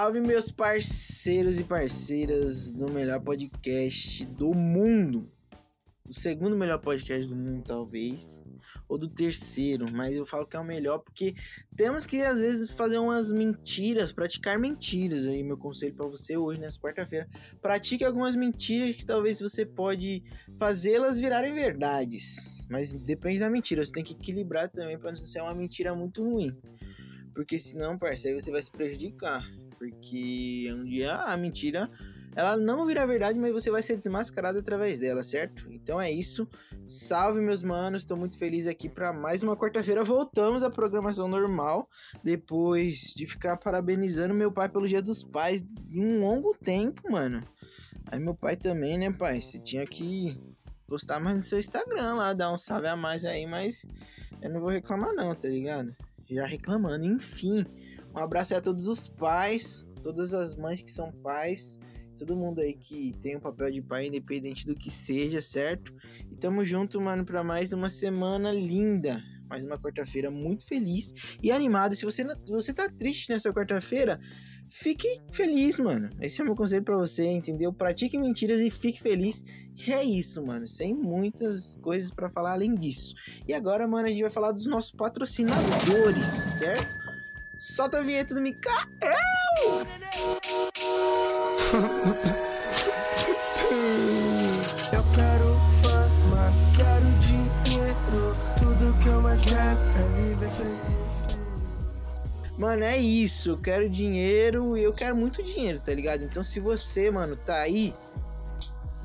Salve meus parceiros e parceiras do melhor podcast do mundo. O segundo melhor podcast do mundo, talvez. Ou do terceiro, mas eu falo que é o melhor porque temos que às vezes fazer umas mentiras, praticar mentiras. Aí, meu conselho para você hoje, nessa quarta-feira: pratique algumas mentiras que talvez você pode fazê-las virarem verdades. Mas depende da mentira, você tem que equilibrar também para não ser uma mentira muito ruim. Porque senão, parceiro, você vai se prejudicar. Porque um dia a mentira ela não vira verdade, mas você vai ser desmascarado através dela, certo? Então é isso. Salve meus manos, estou muito feliz aqui para mais uma quarta-feira. Voltamos à programação normal depois de ficar parabenizando meu pai pelo Dia dos Pais um longo tempo, mano. Aí meu pai também, né, pai? Você tinha que postar mais no seu Instagram lá, dar um salve a mais aí, mas eu não vou reclamar não, tá ligado? Já reclamando, enfim. Um abraço a todos os pais, todas as mães que são pais, todo mundo aí que tem um papel de pai, independente do que seja, certo? E tamo junto, mano, para mais uma semana linda. Mais uma quarta-feira muito feliz e animado. Se você, você tá triste nessa quarta-feira, fique feliz, mano. Esse é o meu conselho para você, entendeu? Pratique mentiras e fique feliz. E é isso, mano. Sem muitas coisas para falar além disso. E agora, mano, a gente vai falar dos nossos patrocinadores, certo? Solta a vinheta do Mikael! Eu quero fama, quero dinheiro. Tudo que eu mais quero é viver feliz. Mano, é isso. Eu quero dinheiro e eu quero muito dinheiro, tá ligado? Então, se você, mano, tá aí,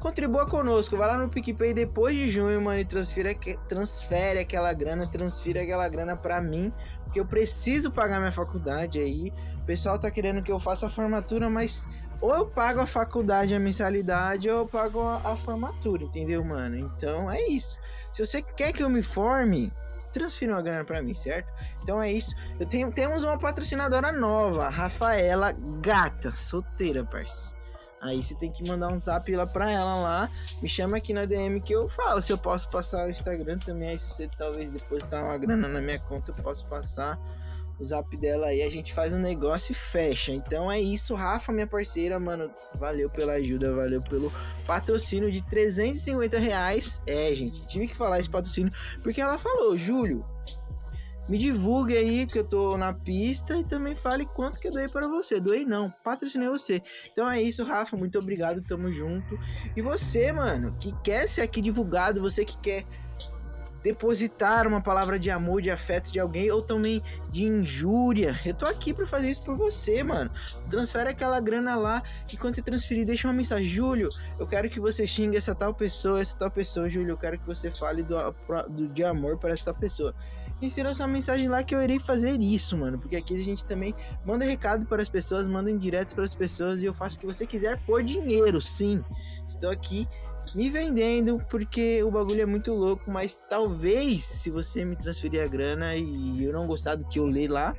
contribua conosco. Vai lá no PicPay depois de junho, mano, e transfere, transfere aquela grana, transfira aquela grana pra mim porque eu preciso pagar minha faculdade aí. O pessoal tá querendo que eu faça a formatura, mas ou eu pago a faculdade, a mensalidade, ou eu pago a, a formatura, entendeu, mano? Então é isso. Se você quer que eu me forme, transfira uma grana para mim, certo? Então é isso. Eu tenho, temos uma patrocinadora nova, Rafaela Gata, solteira, parceiro. Aí você tem que mandar um zap lá pra ela lá. Me chama aqui na DM que eu falo. Se eu posso passar o Instagram também. Aí se você talvez depositar uma grana na minha conta, eu posso passar o zap dela aí. A gente faz um negócio e fecha. Então é isso, Rafa, minha parceira, mano. Valeu pela ajuda, valeu pelo patrocínio de 350 reais. É, gente, tive que falar esse patrocínio. Porque ela falou, Júlio, me divulgue aí que eu tô na pista e também fale quanto que eu doei para você. Doei não, patrocinei você. Então é isso, Rafa, muito obrigado, tamo junto. E você, mano, que quer ser aqui divulgado, você que quer depositar uma palavra de amor, de afeto de alguém ou também de injúria. Eu tô aqui para fazer isso por você, mano. Transfere aquela grana lá e quando você transferir, deixa uma mensagem, Júlio, eu quero que você xingue essa tal pessoa, essa tal pessoa, Júlio, eu quero que você fale do, do de amor para essa tal pessoa. Insira sua mensagem lá que eu irei fazer isso, mano, porque aqui a gente também manda recado para as pessoas, manda direto para as pessoas e eu faço o que você quiser por dinheiro, sim. Estou aqui me vendendo porque o bagulho é muito louco, mas talvez se você me transferir a grana e eu não gostar do que eu ler lá,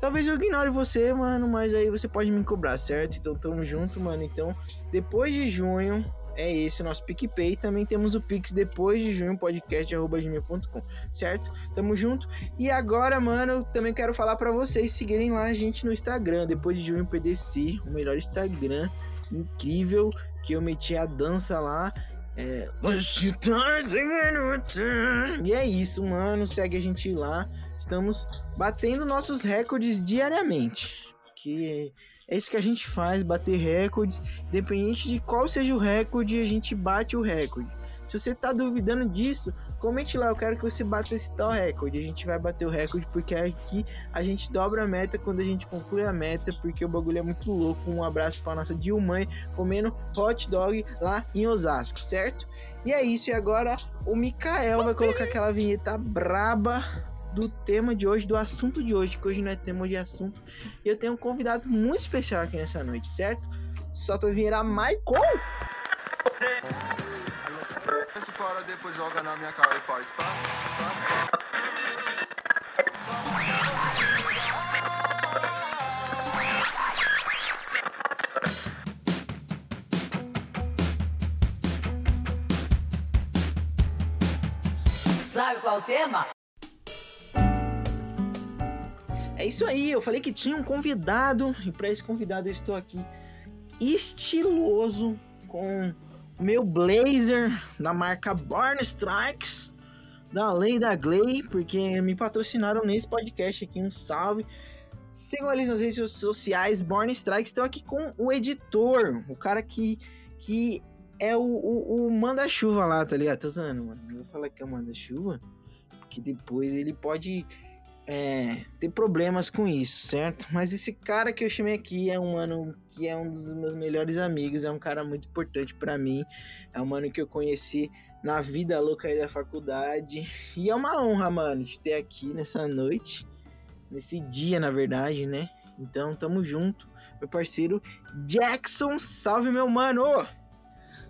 talvez eu ignore você, mano, mas aí você pode me cobrar, certo? Então tamo junto, mano. Então, depois de junho, é esse o nosso PicPay. Também temos o Pix depois de junho, podcast.gmail.com, certo? Tamo junto. E agora, mano, também quero falar para vocês seguirem lá a gente no Instagram, depois de junho PDC, o melhor Instagram incrível que eu meti a dança lá. É... E é isso, mano. Segue a gente lá. Estamos batendo nossos recordes diariamente. Que é isso que a gente faz, bater recordes. Independente de qual seja o recorde, a gente bate o recorde. Se você tá duvidando disso, comente lá, eu quero que você bata esse tal recorde. A gente vai bater o recorde porque aqui a gente dobra a meta quando a gente conclui a meta, porque o bagulho é muito louco. Um abraço para nossa Dilmãe comendo hot dog lá em Osasco, certo? E é isso, e agora o Mikael vai colocar aquela vinheta braba do tema de hoje, do assunto de hoje, que hoje não é tema de assunto. E eu tenho um convidado muito especial aqui nessa noite, certo? Solta a vinheta Michael! Para depois joga na minha cara e faz pá, pá. Sabe qual é o tema? É isso aí, eu falei que tinha um convidado, e para esse convidado eu estou aqui estiloso, com meu blazer da marca Born Strikes, da Lei da Glay, porque me patrocinaram nesse podcast aqui, um salve. Sigam eles nas redes sociais, Born Strikes, estou aqui com o editor, o cara que, que é o, o, o manda-chuva lá, tá ligado? Tô usando, mano. Vou falar que é o manda-chuva, que depois ele pode é, ter problemas com isso, certo? Mas esse cara que eu chamei aqui é um mano que é um dos meus melhores amigos, é um cara muito importante para mim, é um mano que eu conheci na vida louca aí da faculdade, e é uma honra, mano, de ter aqui nessa noite, nesse dia, na verdade, né? Então, tamo junto, meu parceiro Jackson, salve meu mano!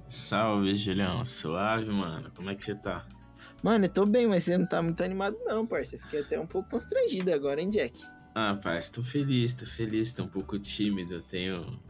Salve, Julião, suave, mano, como é que você tá? Mano, eu tô bem, mas você não tá muito animado não, parça. Fiquei até um pouco constrangido agora, hein, Jack? Ah, parça, tô feliz, tô feliz, tô um pouco tímido, tenho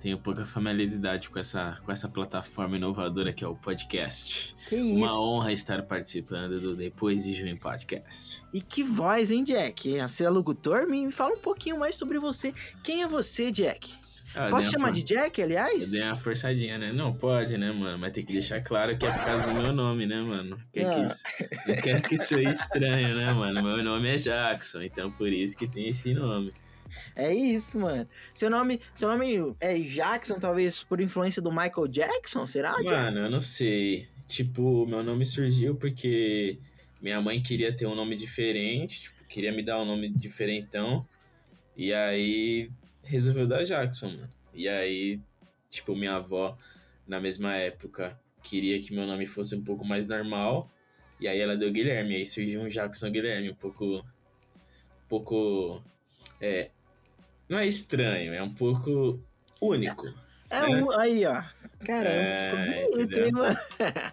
tenho pouca familiaridade com essa, com essa plataforma inovadora que é o podcast. Que isso? Uma honra estar participando do Depois de Junho Podcast. E que voz, hein, Jack? Você é locutor? Me fala um pouquinho mais sobre você. Quem é você, Jack? Ah, eu Posso chamar for- de Jack, Eu aliás? dei uma forçadinha, né? Não, pode, né, mano? Mas tem que deixar claro que é por causa do meu nome, né, mano? Quer Ah. que isso... Não quero que isso aí estranho, né, mano? Meu nome é Jackson, então por isso que tem esse nome. É isso, mano. Seu nome, seu nome é Jackson, talvez por influência do Michael Jackson, será? Mano, eu não sei. Tipo, meu nome surgiu porque minha mãe queria ter um nome diferente, tipo, queria me dar um nome diferentão. E aí resolveu dar Jackson, mano. E aí, tipo, minha avó, na mesma época, queria que meu nome fosse um pouco mais normal. E aí ela deu Guilherme, aí surgiu um Jackson Guilherme, um pouco. Um pouco. É. Não é estranho, é um pouco único. É um, aí, ó. Caramba, É, ficou bonito, entendeu? hein, mano?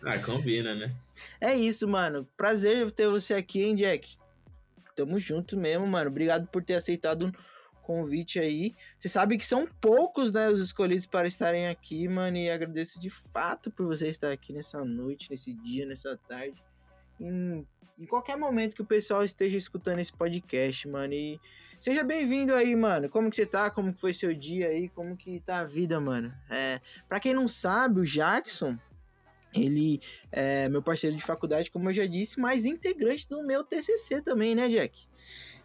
Ah, combina, né? É isso, mano. Prazer ter você aqui, hein, Jack? Tamo junto mesmo, mano. Obrigado por ter aceitado convite aí. Você sabe que são poucos, né, os escolhidos para estarem aqui, mano. E agradeço de fato por você estar aqui nessa noite, nesse dia, nessa tarde. Em, em qualquer momento que o pessoal esteja escutando esse podcast, mano. E seja bem-vindo aí, mano. Como que você tá? Como que foi seu dia aí? Como que tá a vida, mano? É, pra quem não sabe, o Jackson, ele é meu parceiro de faculdade, como eu já disse, mas integrante do meu TCC também, né, Jack?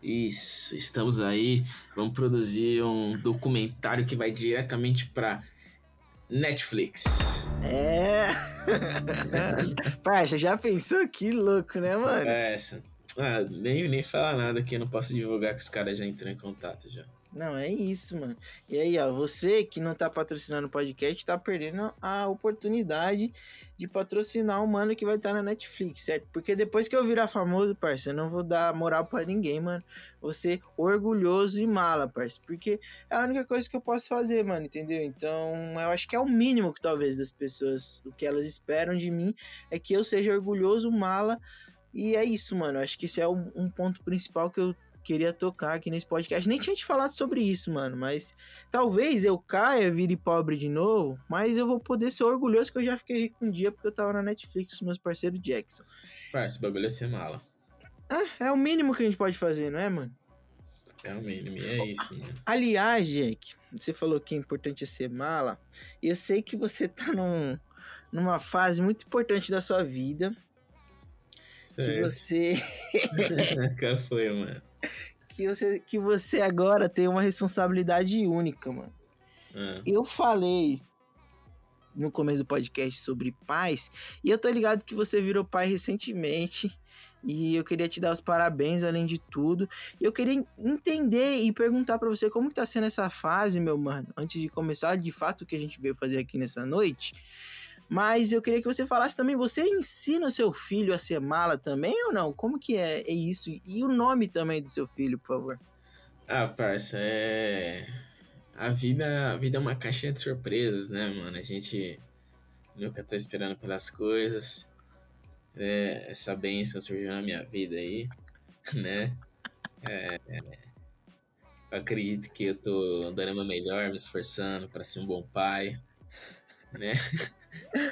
Isso, estamos aí. Vamos produzir um documentário que vai diretamente pra Netflix. É. Parça, já pensou? Que louco, né, mano? É essa. Ah, nem, nem falar nada que eu não posso divulgar que os caras já entrou em contato já. Não, é isso, mano. E aí, ó, você que não tá patrocinando o podcast, tá perdendo a oportunidade de patrocinar o mano que vai estar na Netflix, certo? Porque depois que eu virar famoso, parça, eu não vou dar moral pra ninguém, mano. Ser orgulhoso e mala, parça. Porque é a única coisa que eu posso fazer, mano, entendeu? Então, eu acho que é o mínimo que talvez das pessoas, o que elas esperam de mim é que eu seja orgulhoso, mala. E é isso, mano. Eu acho que esse é um, um ponto principal que eu queria tocar aqui nesse podcast. Nem tinha te falado sobre isso, mano, mas talvez eu caia, vire pobre de novo, mas eu vou poder ser orgulhoso que eu já fiquei rico um dia porque eu tava na Netflix com meus parceiros Jackson. Pá, esse bagulho é ser mala. Ah, é o mínimo que a gente pode fazer, não é, mano? É o mínimo, e é isso, mano. Aliás, Jack, você falou que é importante é ser mala, e eu sei que você tá num, numa fase muito importante da sua vida, que Certo. você Qual foi, mano? que você que você agora tem uma responsabilidade única, mano. Ah, Eu falei no começo do podcast sobre pais, e eu tô ligado que você virou pai recentemente, e eu queria te dar os parabéns além de tudo. E eu queria entender e perguntar pra você como que tá sendo essa fase, meu mano, antes de começar de fato o que a gente veio fazer aqui nessa noite. Mas eu queria que você falasse também, você ensina o seu filho a ser mala também ou não? Como que é, é isso? E o nome também do seu filho, por favor. Ah, parça, é. A vida, a vida é uma caixinha de surpresas, né, mano? A gente nunca tá esperando pelas coisas. É, essa bênção surgiu na minha vida aí, né? É, eu acredito que eu tô dando o meu melhor, me esforçando pra ser um bom pai, né?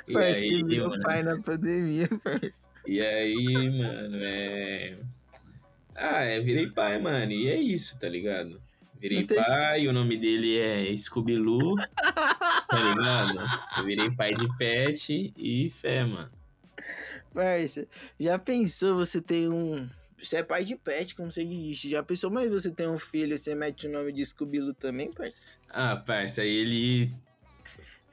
Que virou mano, pai na pandemia, parceiro. e aí, mano, é. Ah, é, virei pai, mano. E é isso, tá ligado? Virei pai, o nome dele é Scooby-Loo, tá ligado? Eu virei pai de pet e fé, mano. Parça, já pensou você tem um. Você é pai de pet, como você disse. Já pensou, mas você tem um filho, você mete o nome de Scooby-Doo também, parça? Ah, parça, ele.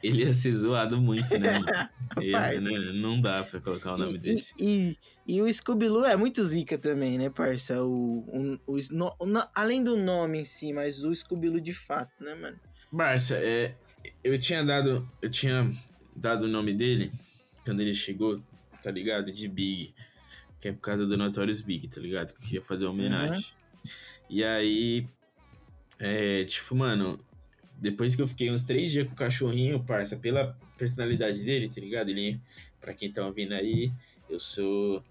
Ele ia ser zoado muito, né, mano? Ele- né, não dá pra colocar o nome E- desse. E, e, e o Scooby-Doo é muito zica também, né, parça? O, o, o sno- o no- além do nome em si, mas o Scooby-Doo de fato, né, mano? Barça, é, eu tinha dado. Eu tinha dado o nome dele quando ele chegou, tá ligado? De Big. Que é por causa do Notorious Big, tá ligado? Que eu queria fazer homenagem. E aí. É, tipo, mano. Depois que eu fiquei uns três dias com o cachorrinho, parça, pela personalidade dele, tá ligado? Ele, pra quem tá ouvindo aí, eu sou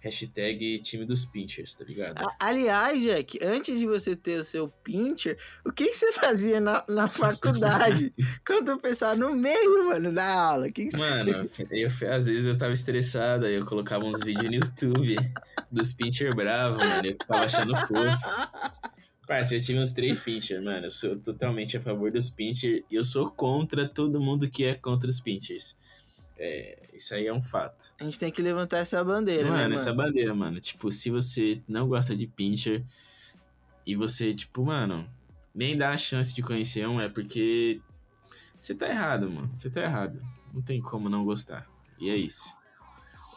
hashtag time dos pinchers, tá ligado? Aliás, Jack, antes de você ter o seu pincher, o que, que você fazia na, na faculdade? Quando eu pensava no meio, mano, da aula, o que, que você Mano, eu, às vezes eu tava estressado, aí eu colocava uns vídeos no YouTube dos pincher bravo, mano. Eu ficava achando fofo. Parça, eu tive uns três pincher, mano. Eu sou totalmente a favor dos pincher e eu sou contra todo mundo que é contra os pinchers. É, isso aí é um fato. A gente tem que levantar essa bandeira, mano, né, mano? essa bandeira, mano. Tipo, se você não gosta de pincher e você, tipo, mano, nem dá a chance de conhecer um, é porque você tá errado, mano. Você tá errado. Não tem como não gostar. E é isso.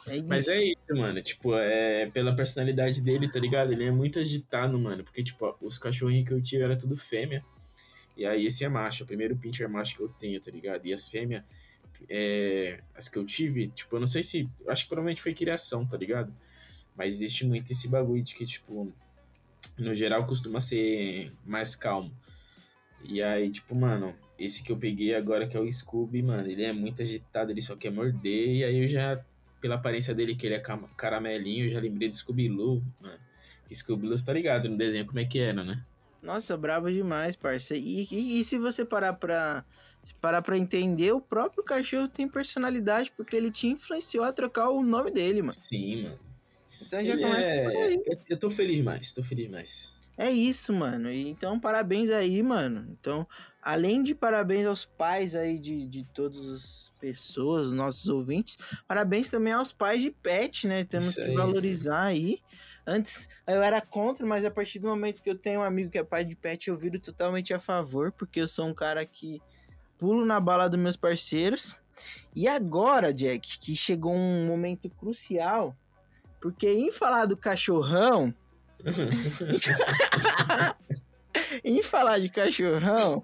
É isso. Mas é isso, mano. Tipo, é pela personalidade dele, tá ligado? Ele é muito agitado, mano. Porque, tipo, os cachorrinhos que eu tive era tudo fêmea. E aí esse é macho, o primeiro pincher macho que eu tenho, tá ligado? E as fêmeas, é, as que eu tive, tipo, eu não sei se. Acho que provavelmente foi criação, tá ligado? Mas existe muito esse bagulho de que, tipo, no geral costuma ser mais calmo. E aí, tipo, mano, esse que eu peguei agora, que é o Scooby, mano, ele é muito agitado, ele só quer morder. E aí eu já, pela aparência dele, que ele é caramelinho, eu já lembrei do Scooby-Loo. Que Scooby-Loo, você tá ligado no desenho como é que era, né? Nossa, brabo demais, parça. E, e, e se você parar pra, parar pra entender, o próprio cachorro tem personalidade, porque ele te influenciou a trocar o nome dele, mano. Sim, mano. Então já Ele começa é- por aí. eu, eu tô feliz mais, tô feliz mais. É isso, mano. Então, parabéns aí, mano. Então, além de parabéns aos pais aí de, de todas as pessoas, nossos ouvintes, parabéns também aos pais de pet, né? Temos Isso que aí. valorizar aí. Antes eu era contra, mas a partir do momento que eu tenho um amigo que é pai de pet, eu viro totalmente a favor, porque eu sou um cara que pulo na bala dos meus parceiros. E agora, Jack, que chegou um momento crucial, porque em falar do cachorrão, em falar de cachorrão,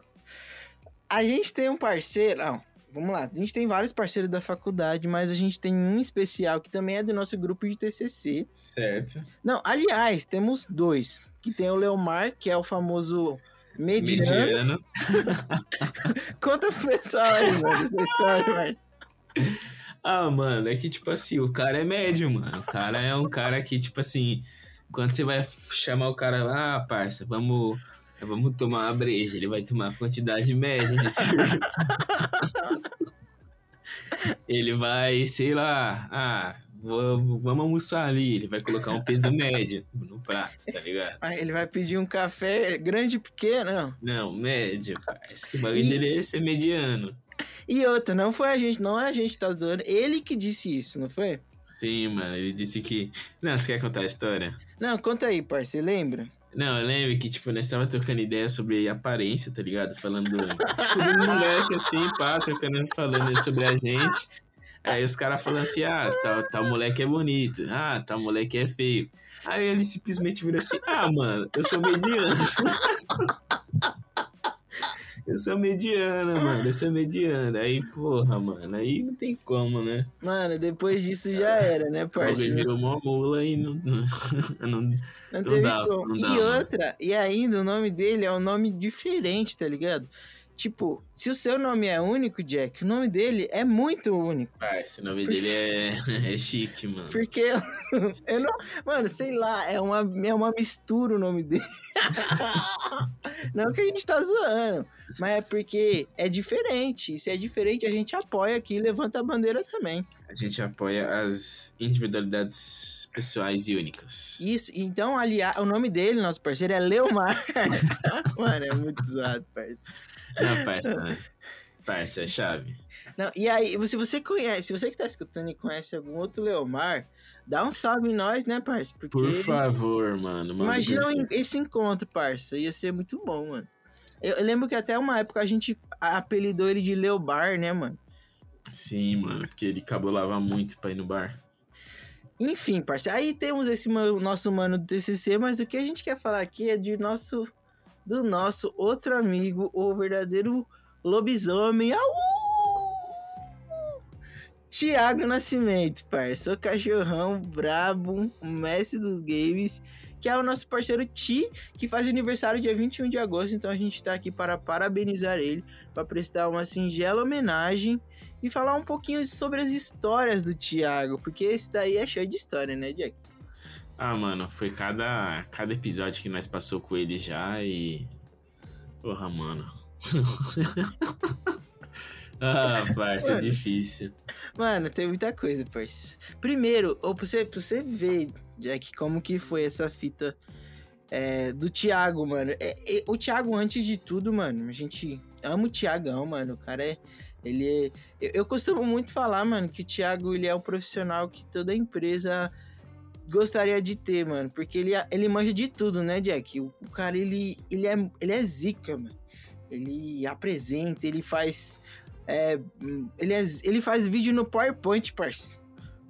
a gente tem um parceiro. Não, vamos lá. A gente tem vários parceiros da faculdade, mas a gente tem um especial que também é do nosso grupo de TCC. certo. Não, aliás, temos dois. Que tem o Leomar, que é o famoso mediano. Mediano. Conta pro pessoal aí, mano, essa história, mano. Ah, mano, é que, tipo assim, o cara é médio, mano. O cara é um cara que, tipo assim, quando você vai chamar o cara, ah, parça, vamos, vamos tomar uma breja, ele vai tomar a quantidade média de cerveja. ele vai, sei lá, ah, vou- vamos almoçar ali, ele vai colocar um peso médio no prato, tá ligado? Aí ele vai pedir um café grande e pequeno, não. Não, médio, parça. Que bagulho E- dele é ser mediano. E outra, não foi a gente, não é a gente que tá zoando, ele que disse isso, não foi? Sim, mano, ele disse que. Não, você quer contar a história? Não, conta aí, você lembra? Não, eu lembro que, tipo, nós tava trocando ideia sobre aparência, tá ligado? Falando do, tipo, dos moleques, assim, pá, trocando, falando sobre a gente. Aí os caras falando assim, ah, tal, tal moleque é bonito, ah, tal moleque é feio. Aí ele simplesmente virou assim, ah, mano, eu sou mediano. eu sou mediana, mano, eu sou mediana. Aí, porra, mano, aí não tem como, né? Mano, depois disso já era, né, parceiro? virou uma mula e não, não, não, Não teve dá, como. não e dá, mano. outra, e ainda o nome dele é um nome diferente, tá ligado? Tipo, se o seu nome é único, Jack, o nome dele é muito único. Parça, o nome dele é, é chique, mano. Porque eu, eu não. Mano, sei lá, é uma, é uma mistura o nome dele. não que a gente tá zoando, mas é porque é diferente. Se é diferente, a gente apoia aqui e levanta a bandeira também. A gente apoia as individualidades pessoais e únicas. Isso, então, aliás, o nome dele, nosso parceiro, é Leomar. Mano, é muito zoado, parceiro. Não, parça. Parça, é chave. Não, e aí, se você conhece, se você que tá escutando e conhece algum outro Leomar, dá um salve em nós, né, parça? Porque Por favor, mano. imagina esse encontro, parça. Ia ser muito bom, mano. Eu, lembro que até uma época a gente apelidou ele de Leobar, né, mano? Sim, mano, porque ele cabulava muito pra ir no bar. Enfim, parça. Aí temos esse nosso mano do TCC, mas o que a gente quer falar aqui é de nosso, do nosso outro amigo, o verdadeiro lobisomem. Au! Tiago Nascimento, parça. O cachorrão brabo, mestre dos games, que é o nosso parceiro Ti, que faz aniversário dia 21 de agosto. Então a gente tá aqui para parabenizar ele, para prestar uma singela homenagem e falar um pouquinho sobre as histórias do Thiago, porque esse daí é cheio de história, né, Jack? Ah, mano, foi cada, cada episódio que nós passou com ele já e. Porra, mano. ah, parça, é Mano. difícil. Mano, tem muita coisa, parça. Primeiro, ou pra você, pra você ver, Jack, como que foi essa fita é, do Thiago, mano. É, é, o Thiago, antes de tudo, mano, a gente ama o Thiagão, mano. O cara é. Ele é. Eu, eu costumo muito falar, mano, que o Thiago ele é um profissional que toda empresa gostaria de ter, mano. Porque ele, ele manja de tudo, né, Jack? O, o cara, ele, ele, é, ele é zica, mano. Ele apresenta, ele faz. é, ele, é- ele faz vídeo no PowerPoint, parça.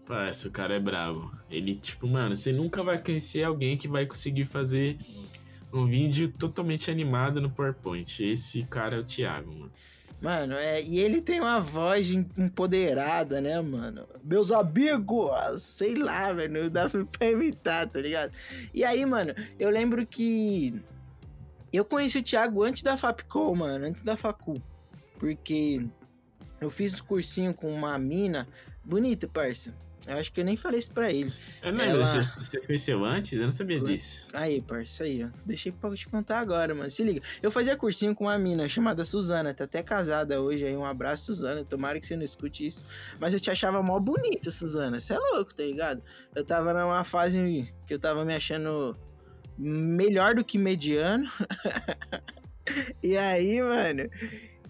Parça, o cara é brabo. Ele, tipo, mano, você nunca vai conhecer alguém que vai conseguir fazer um vídeo totalmente animado no PowerPoint. Esse cara é o Thiago, mano. Mano, é, e ele tem uma voz em- empoderada, né, mano? Meus amigos, sei lá, velho, não dá pra imitar, tá ligado? E aí, mano, eu lembro que eu conheci o Thiago antes da Fapcom, mano, antes da Facu. Porque eu fiz o cursinho com uma mina bonita, parça. Eu acho que eu nem falei isso pra ele. Eu não lembro, Ela- você, você conheceu antes? Eu não sabia disso. Aí, parça, aí, ó. Deixei pra te contar agora, mano. Se liga. Eu fazia cursinho com uma mina chamada Suzana, tá até casada hoje aí. Um abraço, Suzana. Tomara que você não escute isso. Mas eu te achava mó bonita, Suzana. Você é louco, tá ligado? Eu tava numa fase que eu tava me achando melhor do que mediano. e aí, mano,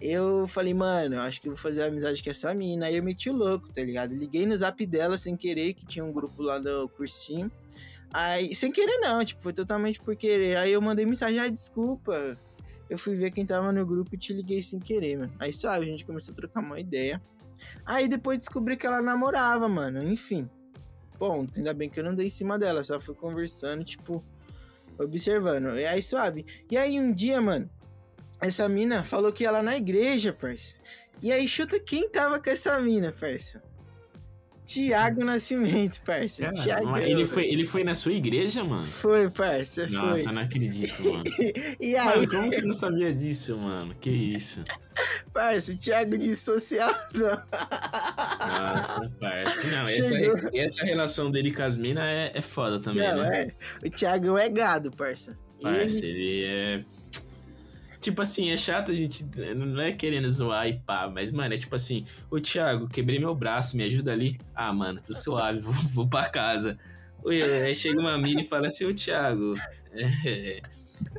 eu falei, mano, acho que vou fazer amizade com essa mina. Aí eu meti o louco, tá ligado? Liguei no zap dela sem querer, que tinha um grupo lá do cursinho. Aí, sem querer não, tipo, foi totalmente por querer. Aí eu mandei mensagem, ah, desculpa. Eu fui ver quem tava no grupo e te liguei sem querer, mano. Aí sabe, a gente começou a trocar uma ideia. Aí depois descobri que ela namorava, mano. Enfim. Bom, ainda bem que eu não dei em cima dela, só fui conversando, tipo, observando. E aí suave. E aí um dia, mano, essa mina falou que ia lá na igreja, parça. E aí chuta quem tava com essa mina, parça. Tiago Nascimento, parça. Cara, ele, foi, ele foi na sua igreja, mano? Foi, parça, Nossa, foi. não acredito, mano. E aí, Mano, como você não sabia disso, mano? Que isso? parça, o Thiago de socialzão. Nossa, parça. Não, essa, essa relação dele com as minas é, é foda também, Não, né? é. O Thiago é gado, parça. Parça, ele- ele é. Tipo assim, é chato a gente. Não é querendo zoar e pá, mas, mano, é tipo assim: Ô Thiago, quebrei meu braço, me ajuda ali. Ah, mano, tô suave, vou, vou pra casa. Aí chega uma mina e fala assim: Ô Thiago, é,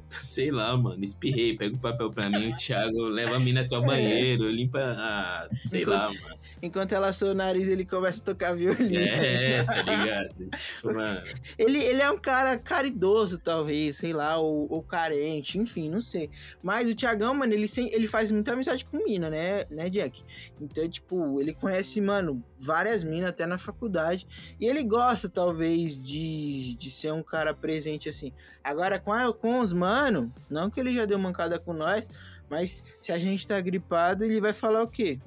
sei lá, mano, espirrei, pega o papel pra mim. O Thiago leva a mina até o banheiro, limpa. Ah, sei lá, mano. Enquanto ela assou o nariz, ele começa a tocar violino. É, tá ligado? Tipo, mano. Ele, ele é um cara caridoso, talvez, sei lá, ou, ou carente, enfim, não sei. Mas o Thiagão, mano, ele, sem, ele faz muita amizade com mina, né, né, Jack? Então, tipo, ele conhece, mano, várias minas até na faculdade. E ele gosta, talvez, de, de ser um cara presente assim. Agora, com, a- com os mano, não que ele já deu mancada com nós, mas se a gente tá gripado, ele vai falar o quê?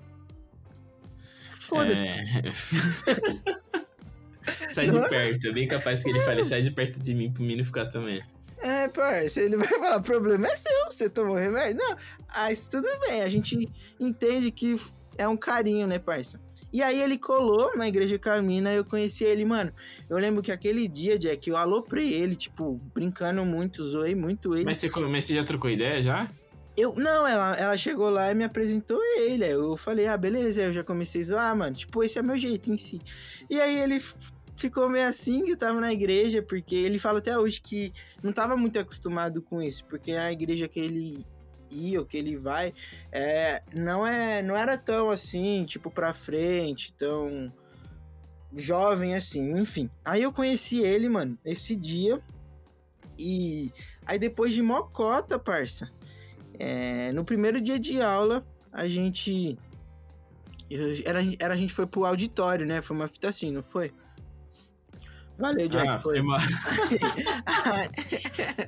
Foda-se. É. sai de perto, é bem capaz que ele fale, sai de perto de mim pro menino ficar também. É, parça, ele vai falar, problema é seu, você tomou remédio? Não, isso tudo bem, a gente entende que é um carinho, né, parça? E aí ele colou na igreja Camina e eu conheci ele, mano. Eu lembro que aquele dia, Jack, eu aloprei ele, tipo, brincando muito, zoei muito ele. Mas você, mas você já trocou ideia já? Eu, não, ela, ela chegou lá e me apresentou ele. Aí eu falei, ah, beleza. Aí eu já comecei a zoar, mano. Tipo, esse é meu jeito em si. E aí ele ficou meio assim que eu tava na igreja, porque ele fala até hoje que não tava muito acostumado com isso, porque a igreja que ele ia ou que ele vai é, não, é, não era tão assim, tipo, pra frente, tão jovem assim, enfim. Aí eu conheci ele, mano, esse dia. E aí depois de mocota, parça, é, no primeiro dia de aula, a gente. era, era, a gente foi pro auditório, né? Foi uma fita assim, não foi? Valeu, Jack. Ah, foi. mal.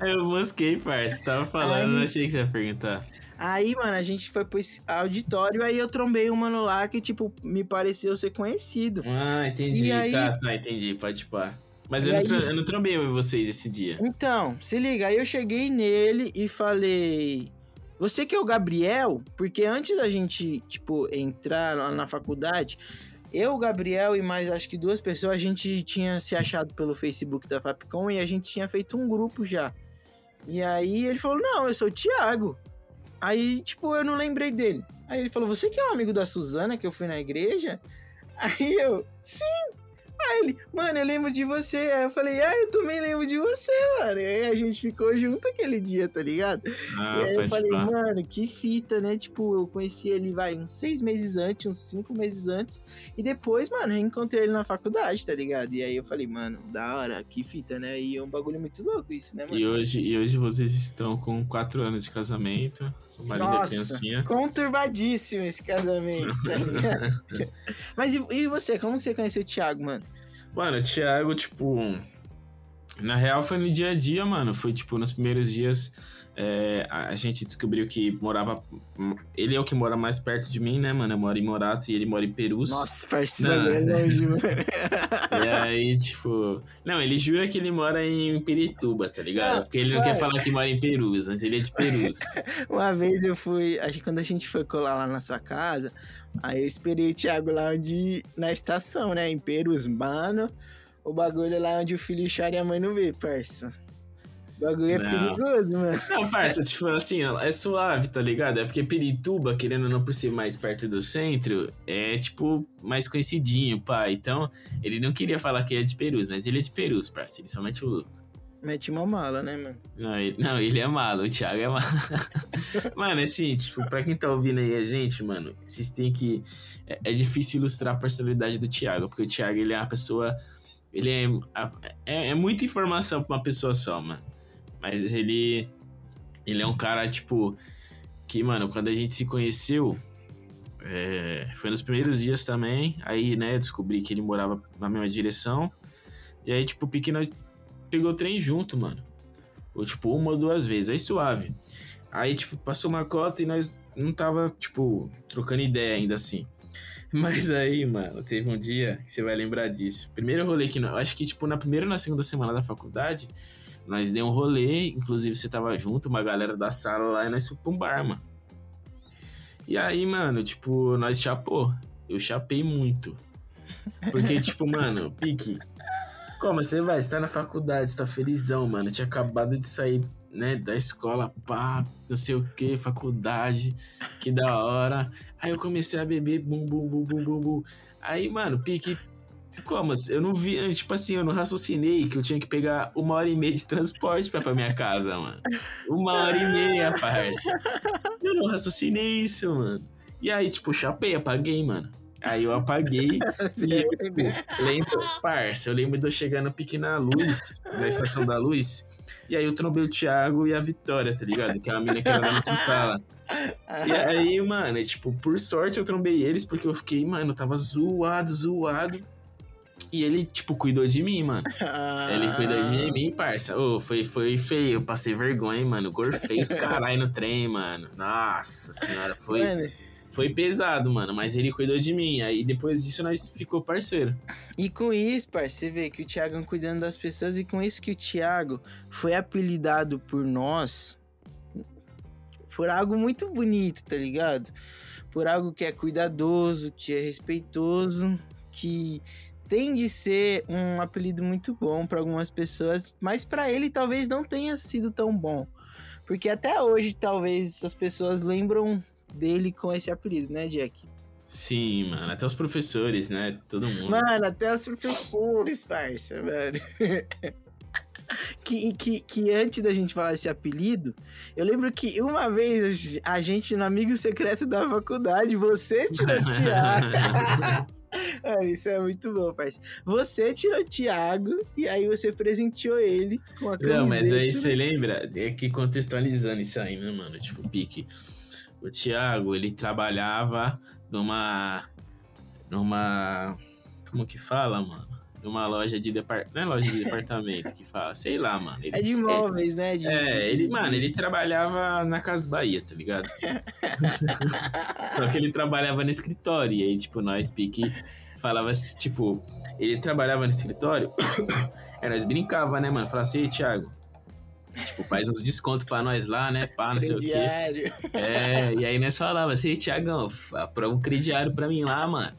Eu mosquei, parça. Tava falando, Aí- não achei que você ia perguntar. Aí, mano, a gente foi pro auditório, aí eu trombei um mano lá que, tipo, me pareceu ser conhecido. Ah, entendi. E aí- Tá, tá, entendi. Pode pá. Mas eu não, aí- tro- eu não trombei vocês esse dia. Então, se liga, aí eu cheguei nele e falei. Você que é o Gabriel? Porque antes da gente, tipo, entrar lá na faculdade, eu, Gabriel e mais acho que duas pessoas, a gente tinha se achado pelo Facebook da Fapcom e a gente tinha feito um grupo já. E aí ele falou: Não, eu sou o Thiago. Aí, tipo, eu não lembrei dele. Aí ele falou: Você que é um amigo da Suzana que eu fui na igreja? Aí eu, sim. Aí ele, mano, eu lembro de você. Aí eu falei, ah, eu também lembro de você, mano. E aí a gente ficou junto aquele dia, tá ligado? Ah, e aí eu falei, pá. mano, que fita, né? Tipo, eu conheci ele, vai, uns seis meses antes, uns cinco meses antes. E depois, mano, eu encontrei ele na faculdade, tá ligado? E aí eu falei, mano, da hora, que fita, né? E é um bagulho muito louco isso, né, mano? E hoje, e hoje vocês estão com quatro anos de casamento. O marido é Nossa, criancinha. conturbadíssimo esse casamento, tá ligado? Mas e, e você, como que você conheceu o Thiago, mano? Mano, o Thiago, tipo. Na real, foi no dia a dia, mano. Foi, tipo, nos primeiros dias. É, a gente descobriu que morava. Ele é o que mora mais perto de mim, né, mano? Eu moro em Morato e ele mora em Perus. Nossa, bagulho é longe, mano. E aí, tipo. Não, ele jura que ele mora em Pirituba, tá ligado? Porque ele não quer falar que mora em Perus, mas ele é de Perus. Uma vez eu fui, acho que quando a gente foi colar lá na sua casa, aí eu esperei o Thiago lá onde, na estação, né, em Perus, mano, o bagulho lá onde o filho chora e a mãe não vê, parça. O bagulho é Não. perigoso, mano. Não, parça, tipo assim, é suave, tá ligado? É porque Pirituba, querendo ou não por ser mais perto do centro, é tipo mais conhecidinho, pá. Então, ele não queria falar que é de Perus, mas ele é de Perus, parça. Ele somente o louco. Mete uma mala, né, mano? Não ele, não, ele é malo, o Thiago é malo. mano, assim, tipo, pra quem tá ouvindo aí a gente, mano, vocês têm que. É, é difícil ilustrar a personalidade do Thiago, porque o Thiago, ele é uma pessoa. Ele é. É, é muita informação pra uma pessoa só, mano. Mas ele. Ele é um cara, tipo. Que, mano, quando a gente se conheceu. é, foi nos primeiros dias também. Aí, né, descobri que ele morava na mesma direção. E aí, tipo, o nós pegou o trem junto, mano. Ou, tipo, uma ou duas vezes. Aí suave. Aí, tipo, passou uma cota e nós não tava, tipo, trocando ideia ainda assim. Mas aí, mano, teve um dia que você vai lembrar disso. Primeiro rolê que acho que, tipo, na primeira ou na segunda semana da faculdade, nós deu um rolê, inclusive você tava junto, uma galera da sala lá, e nós fomos pra um bar, mano. E aí, mano, tipo, nós chapou. Eu chapei muito. Porque, tipo, mano, pique. Como você vai? Você tá na faculdade, você tá felizão, mano. Tinha acabado de sair, né, da escola, pá, não sei o que, faculdade, que da hora. Aí eu comecei a beber, bum, bum, bum, bum, bum, bum. Aí, mano, pique. Como? Eu não vi, tipo assim, eu não raciocinei que eu tinha que pegar uma hora e meia de transporte pra ir pra minha casa, mano. Uma hora e meia, parça. Eu não raciocinei isso, mano. E aí, tipo, chapei, apaguei, mano. Aí eu apaguei e eu, tipo, lembro, parça, eu lembro de eu chegar no Pique na Luz, na Estação da Luz, e aí eu trombei o Thiago e a Vitória, tá ligado? Que é uma mina que era da nossa sala. E aí, mano, tipo, por sorte eu trombei eles, porque eu fiquei, mano, eu tava zoado, zoado. E ele, tipo, cuidou de mim, mano. Ele cuidou de mim, parça. Ô, foi, foi feio, eu passei vergonha, mano. Gorfei os caralho no trem, mano. Nossa senhora, foi, Mano, foi pesado, mano. Mas ele cuidou de mim. Aí depois disso nós ficou parceiro. E com isso, parça, você vê que o Thiago cuidando das pessoas e com isso que o Thiago foi apelidado por nós por algo muito bonito, tá ligado? Por algo que é cuidadoso, que é respeitoso, que tem de ser um apelido muito bom para algumas pessoas, mas para ele talvez não tenha sido tão bom. Porque até hoje, talvez, as pessoas lembram dele com esse apelido, né, Jack? Sim, mano. Até os professores, né? Todo mundo. Mano, até os professores, parça, mano. que, que, que antes da gente falar esse apelido, eu lembro que uma vez a gente, no amigo secreto da faculdade, você tirou o Mano, isso é muito bom, parceiro. Você tirou o Thiago e aí você presenteou ele com a camiseta. Não, mas aí você lembra, é que contextualizando isso aí, né, mano? Tipo, pique. O Thiago, ele trabalhava numa. numa. Como que fala, mano? Numa loja de departamento. Não é loja de departamento que fala, sei lá, mano. Ele, É de imóveis, né? De... é, ele, mano, ele trabalhava na Casa Bahia, tá ligado? Só que ele trabalhava no escritório. E aí, tipo, nós pique falava assim, tipo, ele trabalhava no escritório, aí nós brincava, né, mano? Falava assim, "Ei, Thiago, tipo, faz uns descontos pra nós lá, né? Pá, não sei o quê. crediário. É, e aí nós falava assim, "Ei, Thiagão, aprova um crediário pra mim lá, mano.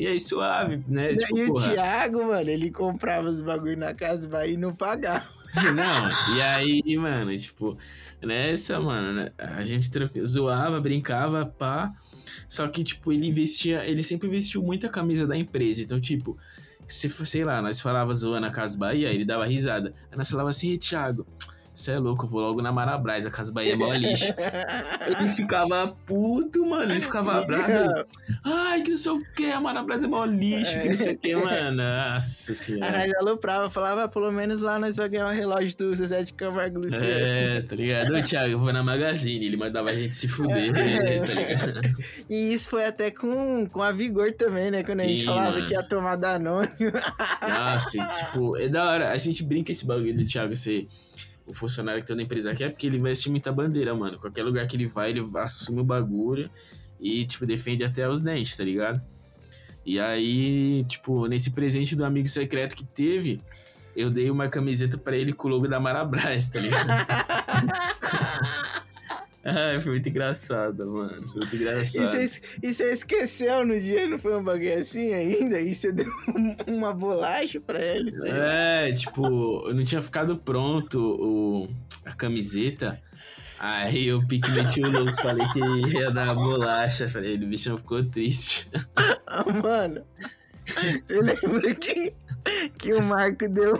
E aí, suave, né? Tipo, e o porra, Thiago, mano, ele comprava os bagulho na casa Bahia e não pagava. Não, e aí, mano, tipo, nessa, mano, né, a gente zoava, brincava, pá. Só que, tipo, ele vestia, ele sempre vestiu muita camisa da empresa. Então, tipo, se, sei lá, nós falava zoando a Casa Bahia, ele dava risada. Aí nós falava assim, "Ei, Thiago, você é louco, eu vou logo na Marabras, a Casa Bahia é mó lixo. Ele ficava puto, mano, ele ficava bravo. Ai, que não sei o que, a Marabras é mó lixo, que não sei o que, mano. Nossa Aí senhora. nós aloprava, falava, "Ah, pelo menos lá nós vamos ganhar um relógio do Zezé de Camargo Luciano. É, tá ligado? Ô, Thiago, eu vou na Magazine. Ele mandava a gente se fuder, É. tá ligado? E isso foi até com, com a Vigor também, né? Quando a gente Sim, falava mano. que ia tomar Danone. Nossa, tipo, é da hora. A gente brinca esse bagulho do Thiago ser o funcionário que toda empresa quer, porque ele veste muita bandeira, mano. Qualquer lugar que ele vai, ele assume o bagulho e, tipo, defende até os dentes, tá ligado? E aí, tipo, nesse presente do amigo secreto que teve, eu dei uma camiseta pra ele com o logo da Marabras, tá ligado? Ai, foi muito engraçado, mano. Foi muito engraçado. e você esqueceu no dia, não foi um bagulho assim ainda? E você deu um- uma bolacha pra ele, sei lá. É, tipo, eu não tinha ficado pronto o, a camiseta. Aí eu pique meti o louco, falei que ia dar bolacha. Falei, o bichão ficou triste. Ah, mano, você lembra que, que o Marco deu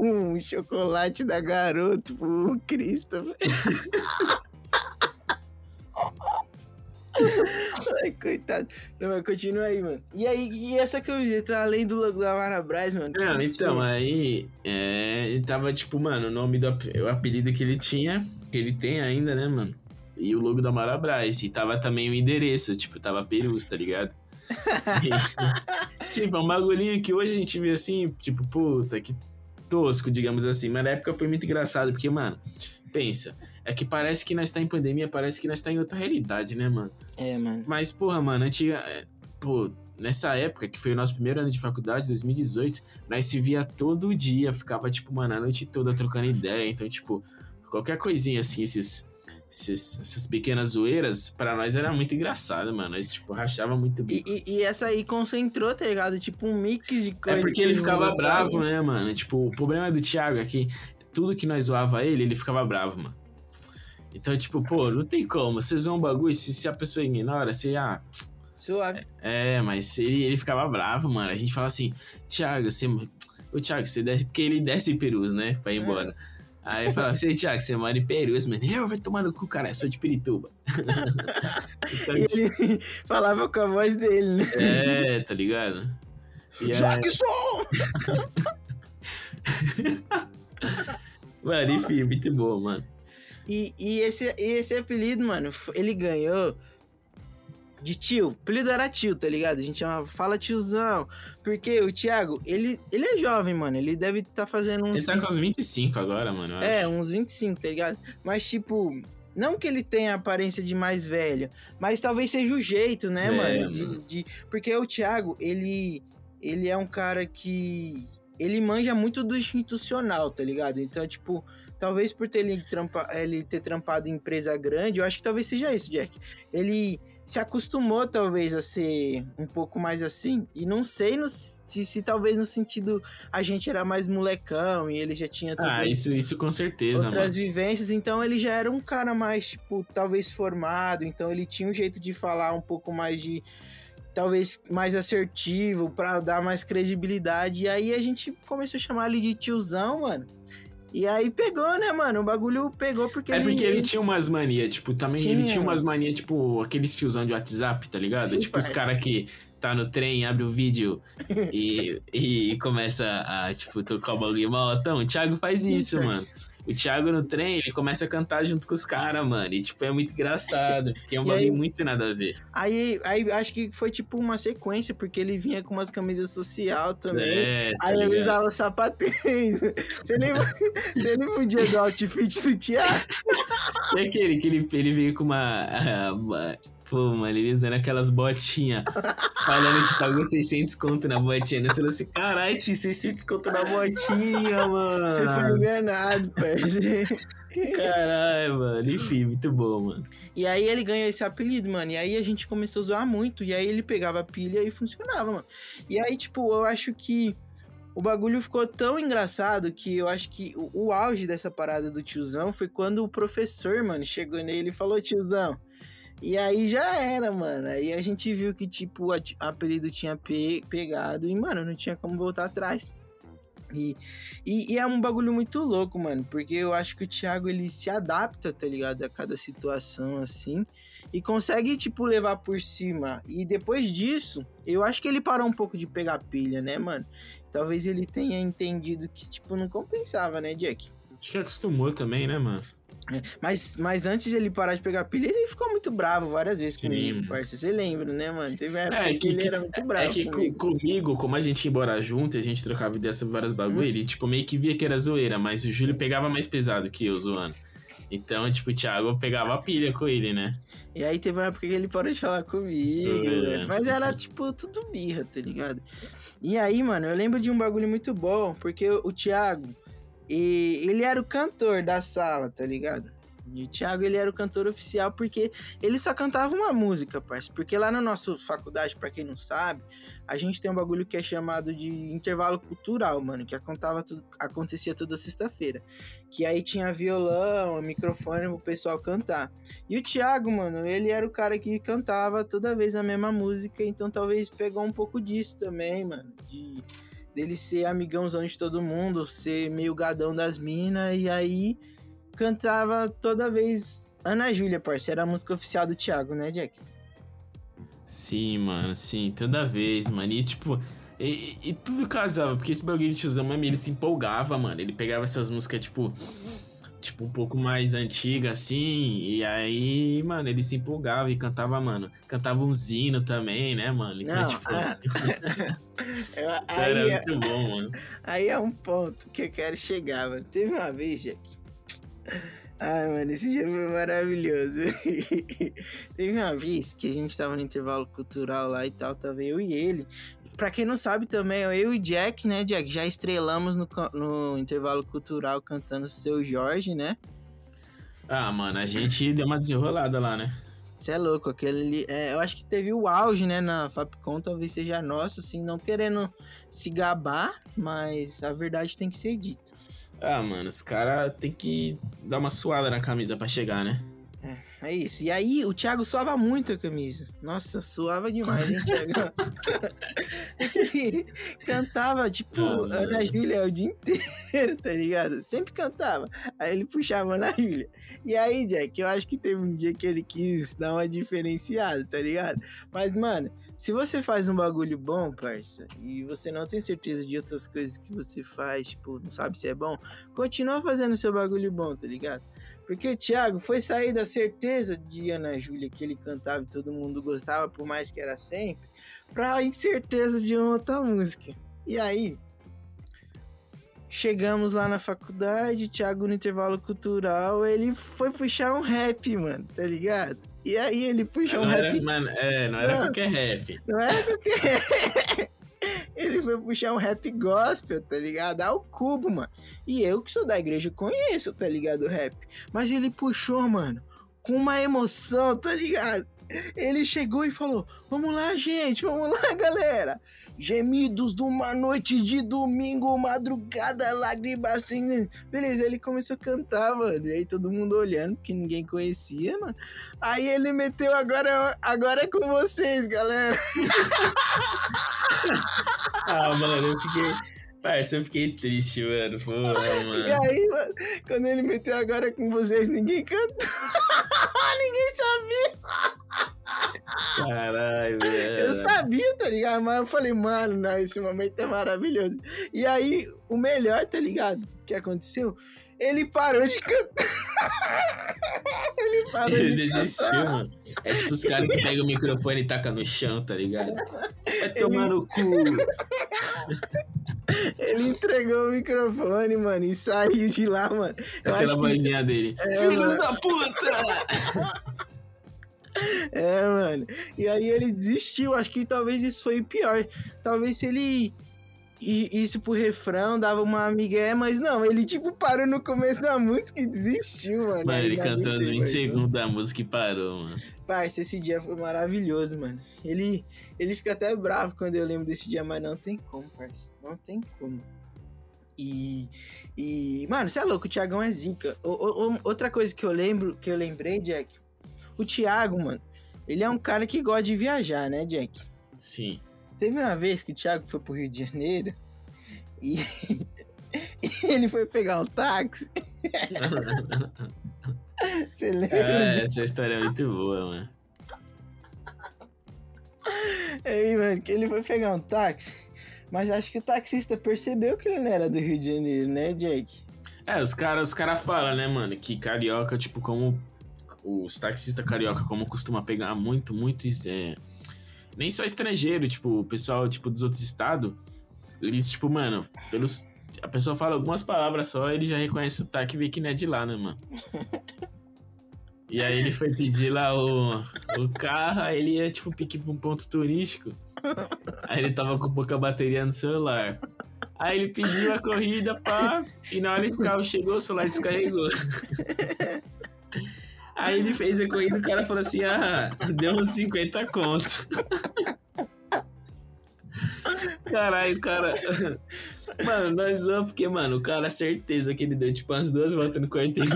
um, um chocolate da garoto pro Christopher? Ai, coitado. Não, mas continua aí, mano. E aí, e essa camiseta, além do logo da Marabras, mano? Não, então, aí é, ele tava tipo, mano, o nome do o apelido que ele tinha, que ele tem ainda, né, mano? E o logo da Marabras. E tava também o endereço, tipo, tava Perus, tá ligado? E, tipo, é um bagulhinho que hoje a gente vê assim, tipo, puta, que tosco, digamos assim. Mas na época foi muito engraçado, porque, mano, pensa, é que parece que nós tá em pandemia, parece que nós tá em outra realidade, né, mano? É, mano. Mas, porra, mano, antiga. é, Pô, nessa época, que foi o nosso primeiro ano de faculdade, 2018, nós se via todo dia, ficava, tipo, mano, a noite toda trocando ideia. Então, tipo, qualquer coisinha assim, esses. esses- essas pequenas zoeiras, pra nós era muito engraçado, mano. Nós, tipo, rachava muito bico. e, e essa aí concentrou, tá ligado? Tipo um mix de coisa. É porque que ele ficava bravo, né, mano? Tipo, o problema do Thiago é que tudo que nós zoava ele, ele ficava bravo, mano. Então, tipo, pô, não tem como. Vocês zoam um bagulho, se, se a pessoa ignora, você, ah, Suave. É, mas ele, ele ficava bravo, mano. A gente fala assim, Thiago, você. Ô, Thiago, você desce. Porque ele desce em Perus, né? Pra ir embora. Aí eu falava assim, Thiago, você mora em Perus, mano. Ele, "Ah, vai tomar no cu, cara, eu sou de Pirituba. então, E tipo, ele falava com a voz dele, né? é, tá ligado? E aí, Jackson! mano, enfim, muito bom, mano. E, e esse, esse apelido, mano, ele ganhou de tio. O apelido era tio, tá ligado? A gente chamava, fala tiozão. Porque o Thiago, ele, ele é jovem, mano. Ele deve estar fazendo uns. Ele tá com uns 25 agora, mano. É, acho. uns 25, tá ligado? Mas, tipo, não que ele tenha a aparência de mais velho, mas talvez seja o jeito, né, É, mano? De, de- porque o Thiago, ele, ele é um cara que ele manja muito do institucional, tá ligado? Então, tipo, talvez por ter ele, trampa, ele ter trampado em empresa grande, eu acho que talvez seja isso, Jack. Ele se acostumou, talvez, a ser um pouco mais assim. E não sei no, se, se talvez no sentido a gente era mais molecão e ele já tinha tudo Ah, isso, isso com certeza, outras mano. vivências, então ele já era um cara mais, tipo, talvez formado, então ele tinha um jeito de falar um pouco mais de. Talvez mais assertivo, pra dar mais credibilidade. E aí a gente começou a chamar ele de tiozão, mano. E aí pegou, né, mano? O bagulho pegou porque É porque ele tinha umas manias, tipo, também ele Tinha. tinha umas manias, tipo, aqueles tiozão de WhatsApp, tá ligado? Sim, tipo, os parça. caras que tá no trem, abre o vídeo e, e começa a, tipo, tocar o bagulho mal. Então, o Thiago faz isso, mano. O Thiago no trem, ele começa a cantar junto com os caras, mano. E, tipo, é muito engraçado, porque é um bagulho muito nada a ver. Aí, aí acho que foi tipo uma sequência, porque ele vinha com umas camisas social também. É, tá Aí ele usava sapatênis. Você nem, você nem podia do outfit do Thiago. E aquele que ele, ele veio com uma, uma- Pô, mano, ele usando aquelas botinhas, falando que pagou 600 conto na botinha. né? Você falou assim, caralho, tinha 600 conto na botinha, mano. Você foi enganado, parceiro. Caralho, mano. Enfim, muito bom, mano. E aí ele ganhou esse apelido, mano. E aí a gente começou a zoar muito. E aí ele pegava a pilha e funcionava, mano. E aí, tipo, eu acho que o bagulho ficou tão engraçado que eu acho que o, o auge dessa parada do tiozão foi quando o professor, mano, chegou nele e falou, tiozão. E aí já era, mano. Aí a gente viu que, tipo, o apelido tinha pe- pegado e, mano, não tinha como voltar atrás. E, e, e é um bagulho muito louco, mano, porque eu acho que o Thiago ele se adapta, tá ligado? A cada situação assim e consegue, tipo, levar por cima. E depois disso, eu acho que ele parou um pouco de pegar pilha, né, mano? Talvez ele tenha entendido que, tipo, não compensava, né, Jack? Acho que acostumou também, né, mano? Mas, mas antes de ele parar de pegar pilha, ele ficou muito bravo várias vezes Sim, comigo, parça. Você lembra, né, mano? Teve uma época É, que, ele que- era muito bravo é que co- comigo. comigo, como a gente ia embora junto e a gente trocava ideia sobre vários bagulho, Hum. ele, tipo, meio que via que era zoeira, mas o Júlio pegava mais pesado que eu zoando. Então, tipo, o Thiago pegava a pilha com ele, né? E aí teve uma época que ele parou de falar comigo, né? é. mas era tipo tudo birra, tá ligado? E aí, mano, eu lembro de um bagulho muito bom, porque o Thiago, e, ele era o cantor da sala, tá ligado? E o Thiago, ele era o cantor oficial porque ele só cantava uma música, parça. Porque lá na nossa faculdade, pra quem não sabe, a gente tem um bagulho que é chamado de intervalo cultural, mano, que acontava tudo, acontecia toda sexta-feira. Que aí tinha violão, microfone pro pessoal cantar. E o Thiago, mano, ele era o cara que cantava toda vez a mesma música, então talvez pegou um pouco disso também, mano. De dele ser amigãozão de todo mundo, ser meio gadão das minas, e aí cantava toda vez Ana Júlia, parceiro, era a música oficial do Thiago, né, Jack? Sim, mano, sim, toda vez, mano. E tipo, e, e tudo casava, porque esse bagulho de tiozão mesmo, ele se empolgava, mano. Ele pegava essas músicas, tipo, tipo, um pouco mais antigas, assim, e aí, mano, ele se empolgava e cantava, mano. Cantava um zino também, né, mano? Então, Não, tipo, ah, Eu- era aí, é, muito bom, mano. aí é um ponto que eu quero chegar, mano. Teve uma vez, Jack. Ai, mano, esse dia foi maravilhoso. Teve uma vez que a gente tava no intervalo cultural lá e tal, tava eu e ele. Pra quem não sabe também, eu e Jack, né, Jack? Já estrelamos no, no intervalo cultural cantando Seu Jorge, né? Ah, mano, a gente deu uma desenrolada lá, né? Você é louco, aquele ali. é, eu acho que teve o auge, né, na Fapcom, talvez seja nosso, assim, não querendo se gabar, mas a verdade tem que ser dita. Ah, mano, os caras tem que dar uma suada na camisa pra chegar, né? É isso. E aí, o Thiago suava muito a camisa. Nossa, suava demais, hein, Thiago? Ele cantava, tipo, Ah. Ana Júlia o dia inteiro, tá ligado? Sempre cantava. Aí ele puxava Ana Júlia. E aí, Jack, eu acho que teve um dia que ele quis dar uma diferenciada, tá ligado? Mas, mano, se você faz um bagulho bom, parça, e você não tem certeza de outras coisas que você faz, tipo, não sabe se é bom, continua fazendo seu bagulho bom, tá ligado? Porque o Thiago foi sair da certeza de Ana Júlia que ele cantava e todo mundo gostava, por mais que era sempre, pra incerteza de uma outra música. E aí, chegamos lá na faculdade, o Thiago no intervalo cultural, ele foi puxar um rap, mano, tá ligado? E aí ele puxou um Não era, rap mano, é, não era Não. qualquer rap. não é porque. Ele foi puxar um rap gospel, tá ligado? Ao cubo, mano. E eu que sou da igreja conheço, tá ligado? Rap. Mas ele puxou, mano, com uma emoção, tá ligado? Ele chegou e falou: Vamos lá, gente, vamos lá, galera. Gemidos de uma noite de domingo, madrugada, lágrimas assim. Beleza, ele começou a cantar, mano. E aí todo mundo olhando, porque ninguém conhecia, mano. Aí ele meteu agora, agora é com vocês, galera. Ah, mano, eu fiquei. Parça, eu fiquei triste, mano. Porra, E mano. aí, mano, quando ele meteu agora com vocês, ninguém cantou. ninguém sabia. Caralho, Eu velho. sabia, tá ligado? Mas eu falei, mano, não, esse momento é maravilhoso. E aí, o melhor, tá ligado? O que aconteceu? Ele parou de cantar. ele parou Ele de desistiu, cantar. mano. É tipo os caras que pegam o microfone e tacam no chão, tá ligado? Vai tomar no cu. Ele entregou o microfone, mano, e saiu de lá, mano. Eu Aquela que isso- vozinha dele. É, Filhos mano. da puta! É, mano. E aí ele desistiu. Acho que talvez isso foi o pior. Talvez se ele i- isso pro refrão dava uma migué, mas não, ele tipo parou no começo da música e desistiu, mano. Mano, ele cantou uns aguentei 20 mais, segundos da música e parou, mano. Parça, esse dia foi maravilhoso, mano. Ele, ele fica até bravo quando eu lembro desse dia, mas não tem como, parça. Não tem como. E, e mano, você é louco, o Thiagão é zica. O- o- outra coisa que eu lembro, que eu lembrei, Jack, o Thiago, mano, ele é um cara que gosta de viajar, né, Jack? Sim. Teve uma vez que o Thiago foi pro Rio de Janeiro e ele foi pegar um táxi. Você lembra? É, essa história é muito boa, mano. Aí, mano, que ele foi pegar um táxi. Mas acho que o taxista percebeu que ele não era do Rio de Janeiro, né, Jake? É, os caras os cara falam, né, mano, que carioca, tipo, como os taxistas carioca, como costuma pegar muito, muito. É, nem só estrangeiro, tipo, o pessoal, tipo, dos outros estados, eles, tipo, mano, pelos. A pessoa fala algumas palavras só, ele já reconhece o sotaque e vê que não é de lá, né, mano? E aí ele foi pedir lá o, o carro, aí ele ia, tipo, pique pra um ponto turístico. Aí ele tava com pouca bateria no celular. Aí ele pediu a corrida, pá, e na hora que o carro chegou, o celular descarregou. Aí ele fez a corrida e o cara falou assim: ah, deu uns 50 conto. Caralho, cara. Mano, nós vamos, porque, mano, o cara, certeza que ele deu tipo umas duas voltas no quarteiro.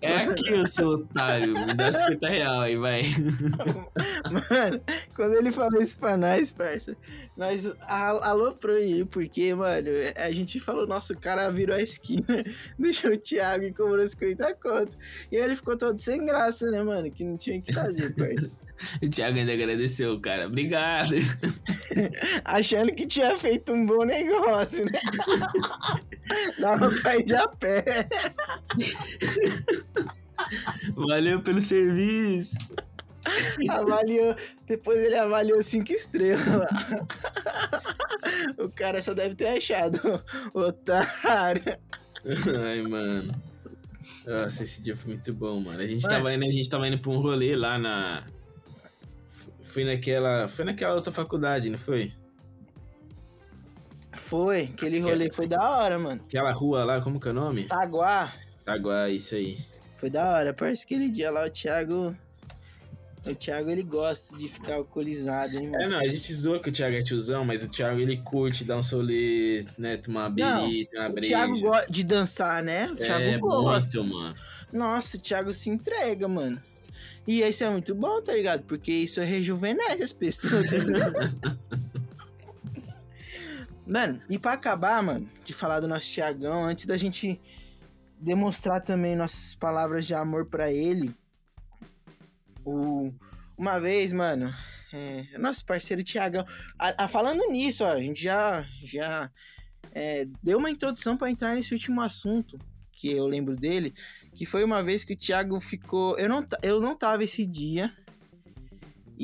É aqui, seu otário. Me dá 50 real aí, vai. Mano, quando ele falou isso pra nós, parça, nós aloprou ele, porque, mano, a gente falou, nossa, o cara virou a esquina, deixou o Thiago e cobrou 50 conto. E aí ele ficou todo sem graça, né, mano, que não tinha que fazer, parça. O Thiago ainda agradeceu, cara. Obrigado. Achando que tinha feito um bom negócio, né? Dava pra ir de a pé. Valeu pelo serviço. Avaliou, depois ele avaliou cinco estrelas. O cara só deve ter achado, otário. Ai, mano. Nossa, esse dia foi muito bom, mano. A gente, Mano. tava indo, a gente tava indo pra um rolê lá na. Foi naquela. Foi naquela outra faculdade, não foi? Foi, aquele rolê foi da hora, mano. Aquela rua lá, como que é o nome? Taguá, Taguá, isso aí. foi da hora. Parece que aquele dia lá o Thiago. O Thiago ele gosta de ficar alcoolizado, hein, É, mano. não, a gente zoa que o Thiago é tiozão, mas o Thiago ele curte dar um solê, né? Tomar uma berita, uma O breja. Thiago gosta de dançar, né? O Thiago é, gosta. muito, mano. Nossa, o Thiago se entrega, mano. E isso é muito bom, tá ligado? Porque isso rejuvenesce as pessoas. tá mano, e pra acabar, mano, de falar do nosso Thiagão, antes da gente demonstrar também nossas palavras de amor pra ele, o... uma vez, mano, é, nosso parceiro Thiagão, a, a- falando nisso, ó, a gente já, já é, deu uma introdução pra entrar nesse último assunto que eu lembro dele, que foi uma vez que o Thiago ficou. Eu não, eu não tava esse dia.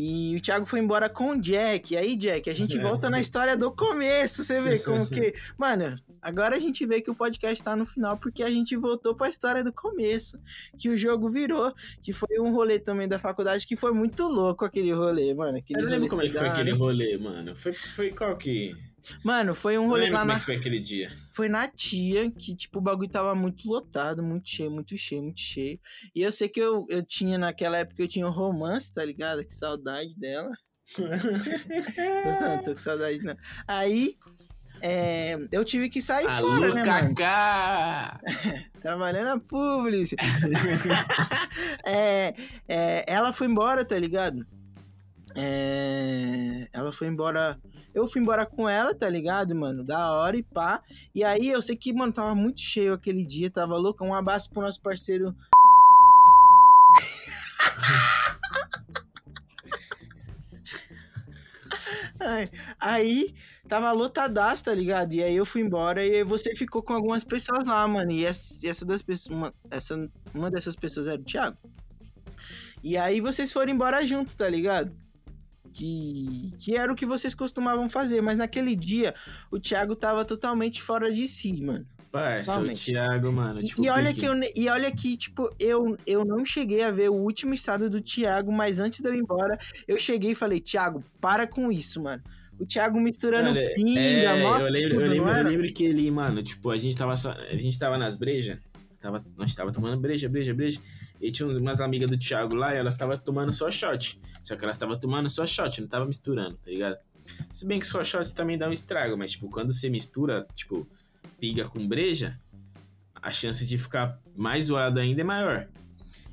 E o Thiago foi embora com o Jack. E aí, Jack, a gente volta na história do começo. Você vê como que. Mano, agora a gente vê que o podcast tá no final porque a gente voltou pra história do começo. Que o jogo virou, que foi um rolê também da faculdade que foi muito louco aquele rolê, mano. Aquele Eu não lembro como é que foi aquele rolê, mano. Foi, foi qual que. Mano, foi um rolê lá é na. foi aquele dia. Foi na tia, que, tipo, o bagulho tava muito lotado, muito cheio, muito cheio, muito cheio. E eu sei que eu, eu tinha, naquela época, eu tinha um romance, tá ligado? Que saudade dela. tô, zoando, tô com saudade, não. Aí, é, eu tive que sair Alô, fora, né, mano? Trabalhando na Publix. é, é, ela foi embora, tá ligado? É, ela foi embora. Eu fui embora com ela, tá ligado, mano? Da hora e pá. E aí eu sei que, mano, tava muito cheio aquele dia, tava louco. Um abraço pro nosso parceiro. Aí tava lotadaço, tá ligado? E aí eu fui embora e você ficou com algumas pessoas lá, mano. E essa, essa das pessoas, uma, essa, uma dessas pessoas era o Thiago. E aí vocês foram embora junto, tá ligado? Que, que era o que vocês costumavam fazer, mas naquele dia o Thiago tava totalmente fora de si, mano. Parça, o. Thiago, mano. E- Tipo, e, olha que eu, e olha que, tipo, eu, eu não cheguei a ver o último estado do Thiago, mas antes de eu ir embora, eu cheguei e falei, Thiago, para com isso, mano. O Thiago misturando pinga, é, eu lembro, tudo, eu, lembro, eu lembro que ele, mano, tipo, a gente tava só, a gente tava nas brejas, tava, nós tava tomando breja, breja, breja, e tinha umas amigas do Thiago lá e elas tava tomando só shot, só que elas tava tomando só shot, não tava misturando, tá ligado? Se bem que só shot também dá um estrago, mas, tipo, quando você mistura, tipo, pinga com breja, a chance de ficar mais zoado ainda é maior.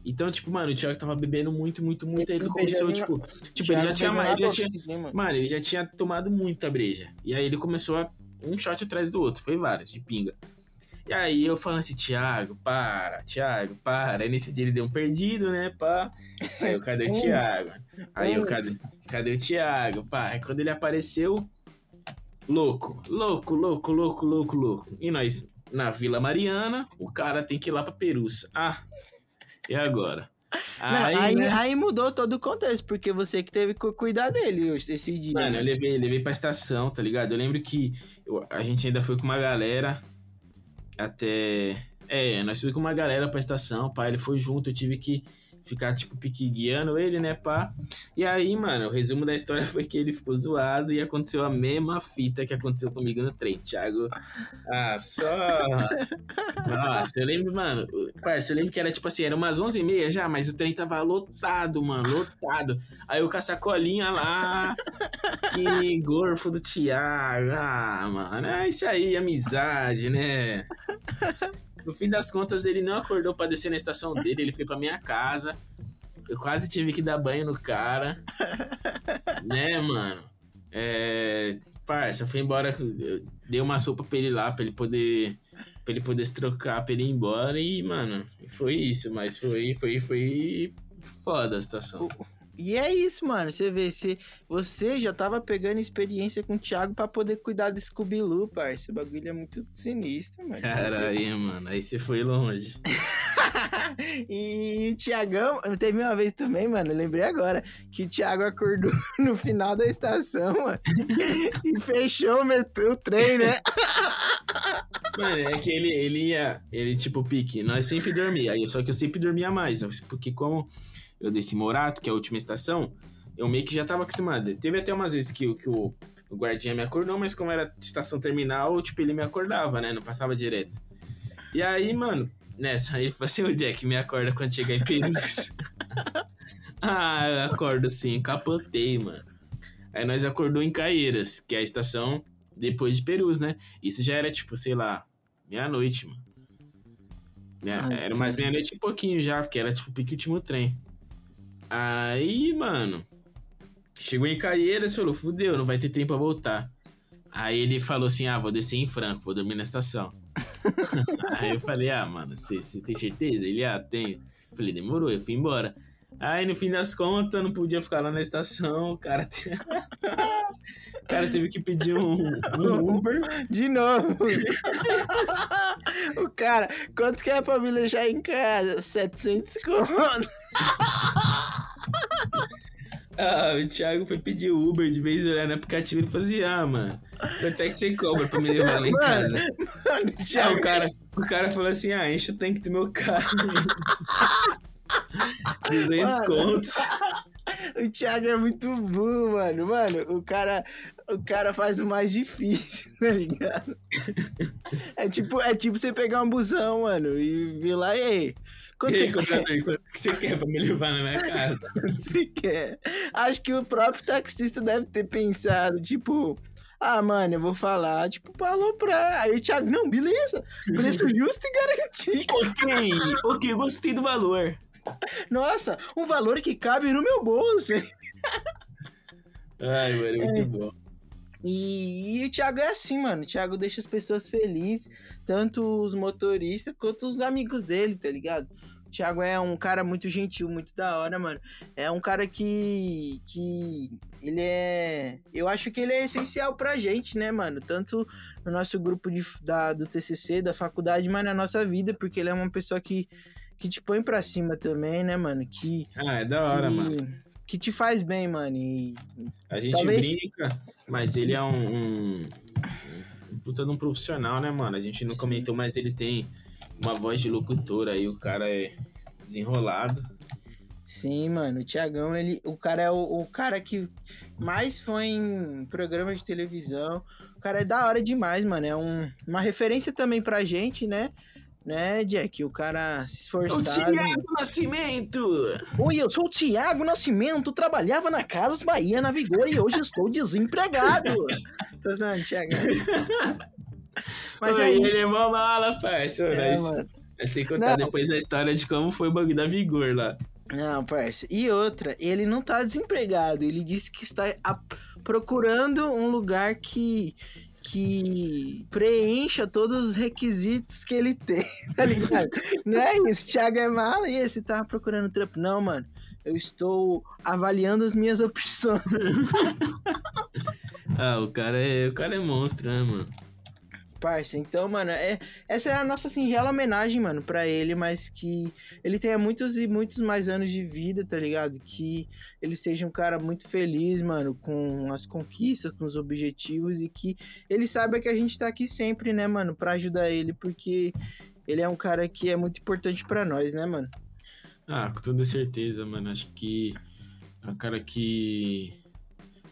Então, tipo, mano, o Thiago tava bebendo muito, muito, muito, aí ele começou, tipo, tipo, ele já tinha, ele já tinha, mano? Mano, ele já tinha tomado muita breja. E aí ele começou a um shot atrás do outro. Foi vários, de pinga. E aí eu falando assim, Thiago, para, Thiago, para. Aí nesse dia ele deu um perdido, né, pá. Aí eu, cadê o. Thiago? Aí eu, cadê, cadê o Thiago, pá? Aí quando ele apareceu, louco, louco, louco, louco, louco, louco. E nós, na Vila Mariana, o cara tem que ir lá pra Peruça. Ah, e agora? Não, aí, né? aí mudou todo o contexto, porque você que teve que cuidar dele hoje, esse dia. Mano, né? eu levei, levei pra estação, tá ligado? Eu lembro que eu- a gente ainda foi com uma galera até. É, nós fomos com uma galera pra estação, pá. Ele foi junto, eu tive que ficar, tipo, pique guiando ele, né, pá. E aí, mano, o resumo da história foi que ele ficou zoado e aconteceu a mesma fita que aconteceu comigo no trem, Thiago. Ah, só. Nossa, eu lembro, mano. Parça, eu lembro que era tipo assim, era umas 11h30 já, mas o trem tava lotado, mano, lotado. Aí eu com a sacolinha lá. Que gorfo do Thiago. Ah, mano, é isso aí, amizade, né? No fim das contas, ele não acordou pra descer na estação dele, ele foi pra minha casa. Eu quase tive que dar banho no cara. né, mano? É. Parça, foi embora. Dei uma sopa pra ele lá, pra ele poder. Pra ele poder se trocar, pra ele ir embora. E, mano, foi isso, mas foi, foi, foi foda a situação. E é isso, mano. Você vê, se você já tava pegando experiência com o Thiago pra poder cuidar do Scooby-Doo, parça. Esse bagulho é muito sinistro, mano. Caralho, mano, aí você foi longe. E o Thiagão, teve uma vez também, mano, eu lembrei agora, que o Thiago acordou no final da estação, mano, e fechou o o trem, né? Mano, é que ele, ele ia, ele tipo, pique, nós sempre dormia, só que eu sempre dormia mais, porque como eu desci Morato, que é a última estação, eu meio que já tava acostumado. Teve até umas vezes que, o- que o, o guardinha me acordou, mas como era estação terminal, tipo, ele me acordava, né, não passava direto. E aí, mano, nessa, aí eu falei assim, o Jack, me acorda quando chegar em Perus. ah, eu acordo sim, capotei, mano. Aí nós acordou em Caieiras, que é a estação depois de Perus, né? Isso já era, tipo, sei lá, meia-noite, mano. Né? Ai, era mais meia-noite e pouquinho já, porque era, tipo, o pique último trem. Aí, mano, chegou em Caieiras e falou, fudeu, não vai ter trem pra voltar. Aí ele falou assim, ah, vou descer em Franco, vou dormir na estação. Aí eu falei, ah, mano, você tem certeza? Ele, ah, tenho. Eu falei, demorou, eu fui embora. Aí no fim das contas, não podia ficar lá na estação, o cara, te- o cara teve que pedir um, um Uber. De novo. o cara, quanto que é pra me deixar em casa? 700 conto. Ah, o Thiago foi pedir Uber de vez em olhar no aplicativo e falou assim: ah, mano, quanto é que você cobra pra me levar lá em casa? Mano, o Aí Thiago, o cara, o cara falou assim: ah, enche o tanque do meu carro. 200 Mano. contos. o Thiago é muito burro, mano. Mano, o cara, o cara faz o mais difícil, tá ligado? É tipo, é tipo você pegar um busão, mano, e vir lá, e aí? Quanto você quer? quanto que você quer pra me levar na minha casa? Quanto você quer? Acho que o próprio taxista deve ter pensado, tipo... Ah, mano, eu vou falar, tipo, pra aloprar. Aí o Thiago, não, beleza. Preço justo e garantido. ok, ok, gostei do valor. Nossa, um valor que cabe no meu bolso. Ai, mano, é muito bom. E, e o Thiago é assim, mano. O Thiago deixa as pessoas felizes, tanto os motoristas quanto os amigos dele, tá ligado? O Thiago é um cara muito gentil, muito da hora, mano. É um cara que. que. Ele é. Eu acho que ele é essencial pra gente, né, mano? Tanto no nosso grupo de, da, do TCC, da faculdade, mas na nossa vida, porque ele é uma pessoa que, que te põe pra cima também, né, mano? Que. Ah, é da hora, que, mano. Que te faz bem, mano. E A gente Talvez- brinca, mas ele é um, um, um puta de um profissional, né, mano? A gente não Sim. comentou, mas ele tem uma voz de locutor aí, o cara é desenrolado. Sim, mano, o Tiagão, ele, o cara é o, o cara que mais foi em programa de televisão. O cara é da hora demais, mano. É um, uma referência também pra gente, né? Né, Jack? O cara se É O esforçado. Thiago Nascimento! Oi, eu sou o Tiago Nascimento, trabalhava na Casas Bahia na Vigor e hoje estou desempregado. Tô usando, Tiago. Mas Oi, aí, ele é mó mala, parça. é, mano. nós tem que contar Não. depois a história de como foi o bagulho da Vigor lá. Não, parça. E outra, ele não tá desempregado. Ele disse que está procurando um lugar que que preencha todos os requisitos que ele tem, tá ligado? não é isso, Thiago é mala e esse tá procurando trampo. Não, mano. Eu estou avaliando as minhas opções. Ah, o cara é, o cara é monstro, né, mano? Parça, então, mano, é, essa é a nossa singela homenagem, mano, pra ele, mas que ele tenha muitos e muitos mais anos de vida, tá ligado? Que ele seja um cara muito feliz, mano, com as conquistas, com os objetivos e que ele saiba que a gente tá aqui sempre, né, mano, pra ajudar ele, porque ele é um cara que é muito importante pra nós, né, mano? Ah, com toda certeza, mano. Acho que é um cara que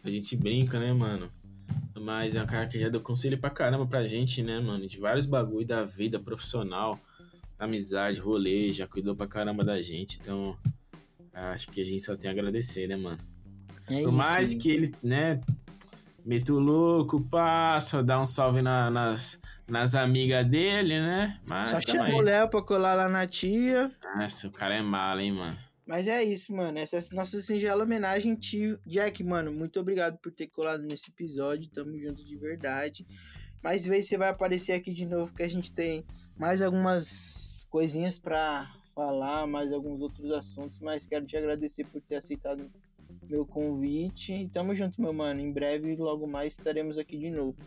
a gente brinca, né, mano? Mas é um cara que já deu conselho pra caramba pra gente, né, mano? De vários bagulho da vida profissional, amizade, rolê, já cuidou pra caramba da gente. Então, acho que a gente só tem a agradecer, né, mano? É Por mais mano. que ele, né, meta o louco, passa, dá um salve na- nas, nas amigas dele, né? Mas Só chamou o. Léo pra colar lá na tia. Nossa, o cara é mala, hein, mano? Mas é isso, mano. Essa é a nossa singela homenagem, tio. Jack, mano, muito obrigado por ter colado nesse episódio. Tamo junto de verdade. Mais vezes você vai aparecer aqui de novo, que a gente tem mais algumas coisinhas pra falar, mais alguns outros assuntos. Mas quero te agradecer por ter aceitado meu convite. E tamo junto, meu mano. Em breve, logo mais, estaremos aqui de novo.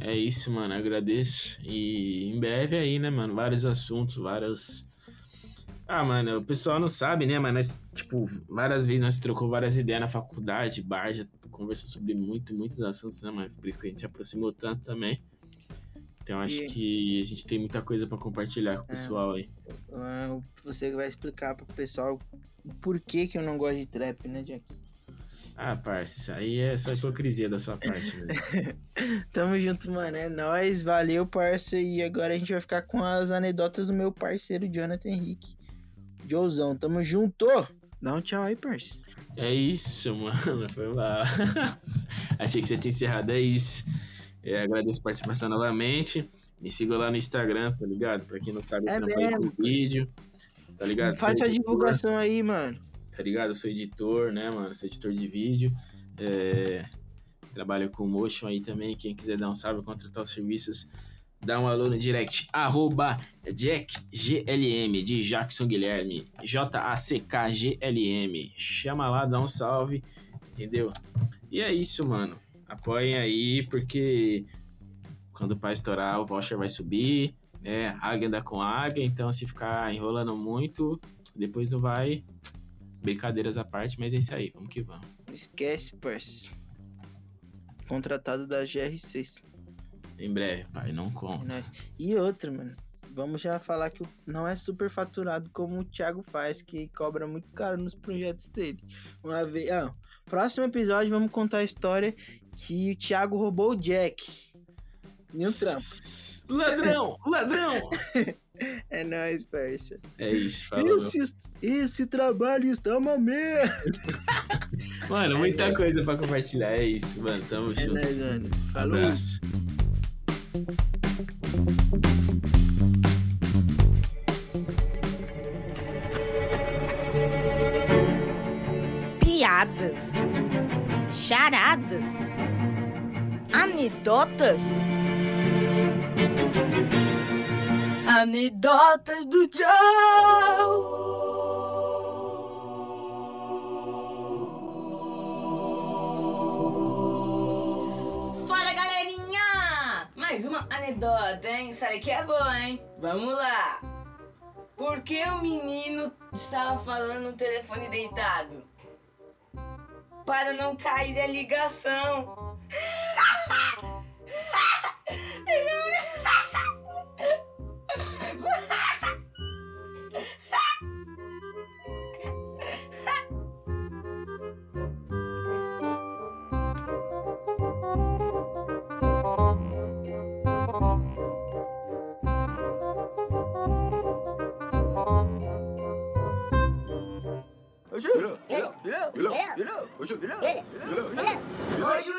É isso, mano. Agradeço. E em breve aí, né, mano? Vários assuntos, vários. Ah, mano, o pessoal não sabe, né, mas nós, tipo, várias vezes nós trocou várias ideias na faculdade, bar, já conversou sobre muito, muitos assuntos, né, mano? Por isso que a gente se aproximou tanto também. Então acho E- que a gente tem muita coisa pra compartilhar com o pessoal aí. Ah, Você vai explicar pro pessoal o porquê que eu não gosto de trap, né, Jack? Ah, parça, isso aí é só hipocrisia da sua parte? Tamo junto, mano. É nóis. Valeu, parça. E agora a gente vai ficar com as anedotas do meu parceiro Jonathan Henrique. Joezão, tamo junto. Dá um tchau aí, parça. É isso, mano. Foi lá. Achei que você tinha encerrado. É isso. Eu agradeço a participação novamente. Me siga lá no Instagram, tá ligado? Pra quem não sabe, eu É trabalho mesmo, com vídeo. Tá ligado? Faz Sou a divulgação aí, mano. Tá ligado? Eu sou editor, né, mano? Sou editor de vídeo. É, Trabalho com motion aí também. Quem quiser dar um salve, contratar os serviços, dá um alô no direct. Arroba JackGLM, de Jackson Guilherme. J-A-C-K-G-L-M. Chama lá, dá um salve, entendeu? E é isso, mano. Apoiem aí, porque quando o pai estourar, o voucher vai subir, né? Águia anda com águia, então se ficar enrolando muito, depois não vai Brincadeiras à parte, mas é isso aí, vamos que vamos. Esquece, parça. Contratado da GR6. Em breve, pai, não É conta. E outra, mano. Vamos já falar que não é super faturado como o Thiago faz, que cobra muito caro nos projetos dele. Uma vez. Ah, próximo episódio vamos contar a história que o Thiago roubou o Jack. Em um trampo. Ladrão, ladrão! É nóis, parça. É isso, falou. Esse, esse trabalho está uma merda. Mano, muita coisa pra compartilhar. É isso, mano. Tamo É junto. nóis, mano. Falou. Abraço. Piadas, charadas, anedotas. Anedotas do Joe. Anedota, hein? Isso aqui é boa, hein? Vamos lá! Por que o menino estava falando no telefone deitado? Para não cair a ligação. You? Get up. Get up. Get up. Get up. Get up. What you? Get up. Get up. Get up. Get up. Get up. Get up.